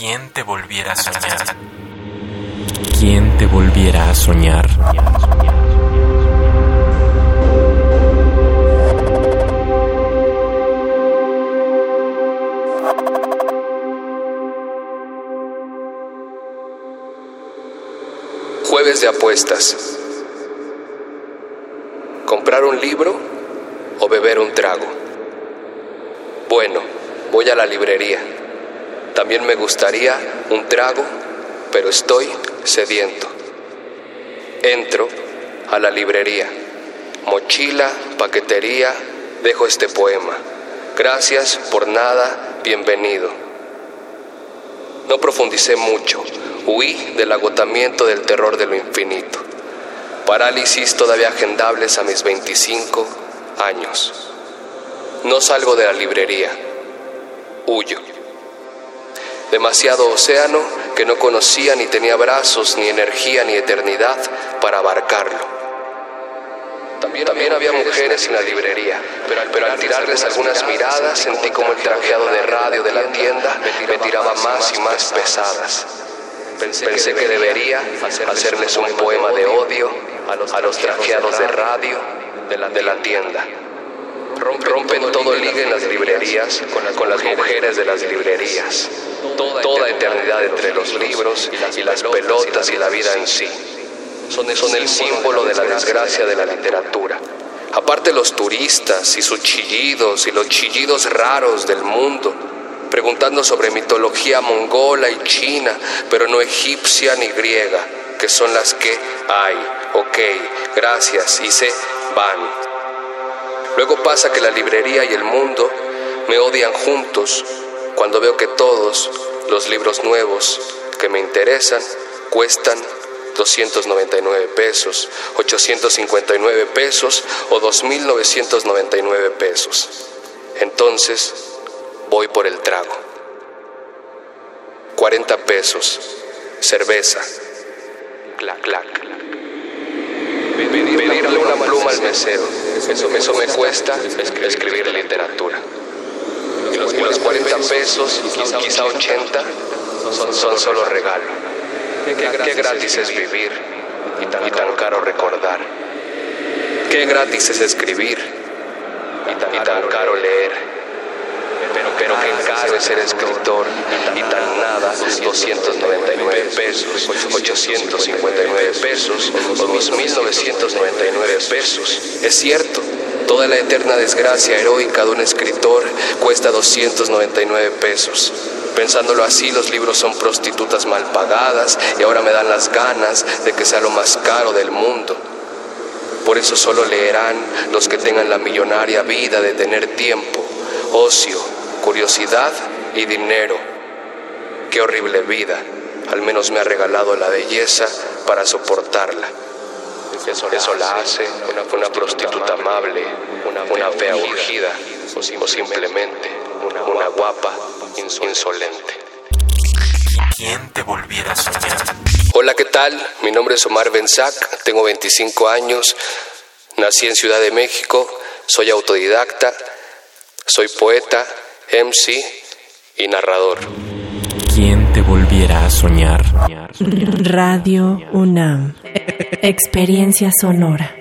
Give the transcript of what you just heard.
¿Quién te volviera a soñar? ¿Quién te volviera a soñar? Jueves de apuestas. ¿Comprar un libro o beber un trago? Bueno, voy a la librería. También me gustaría un trago, pero estoy sediento. Entro a la librería. Mochila, paquetería, dejo este poema. Gracias por nada, bienvenido. No profundicé mucho, huí del agotamiento del terror de lo infinito. Parálisis todavía agendables a mis 25 años. No salgo de la librería, huyo. Demasiado océano que no conocía ni tenía brazos, ni energía, ni eternidad para abarcarlo. También, también había mujeres en la librería, pero, pero al tirarles algunas miradas sentí como el trajeado de radio de la tienda me tiraba más y más pesadas. Pensé que debería hacerles un poema de odio a los trajeados de radio de la tienda. Rompen todo el ligue en las librerías con las mujeres de las librerías. Eternidad entre los libros y las pelotas y la vida en sí. Son el símbolo de la desgracia de la literatura. Aparte los turistas y sus chillidos y los chillidos raros del mundo, preguntando sobre mitología mongola y china, pero no egipcia ni griega, que son las que hay, ok, gracias, y se van. Luego pasa que la librería y el mundo me odian juntos cuando veo que todos los libros nuevos que me interesan cuestan 299 pesos, 859 pesos o 2.999 pesos. Entonces voy por el trago. 40 pesos, cerveza, clac, clac. Pedirle una pluma al mesero, eso, eso me cuesta escribir literatura. Y los, 40 pesos, quizá 80, son, son solo regalo. Qué gratis es vivir y tan, y tan caro recordar. Qué gratis es escribir y tan, caro leer. Pero, pero qué caro es ser escritor y tan nada, 299 pesos, 859 pesos o 2.999 pesos. Es cierto, toda la eterna desgracia heroica de un escritor cuesta 299 pesos. Pensándolo así, los libros son prostitutas mal pagadas y ahora me dan las ganas de que sea lo más caro del mundo. Por eso solo leerán los que tengan la millonaria vida de tener tiempo, ocio, curiosidad y dinero. Qué horrible vida. Al menos me ha regalado la belleza para soportarla. Eso, la hace una, una prostituta amable, una, una fea urgida o, simplemente una, una guapa insolente. ¿Quién te volviera a soñar? Hola, ¿qué tal? Mi nombre es Omar Benzac, tengo 25 años, nací en Ciudad de México, soy autodidacta, soy poeta, MC y narrador. ¿Quién te volviera a soñar? Radio UNAM. Experiencia sonora.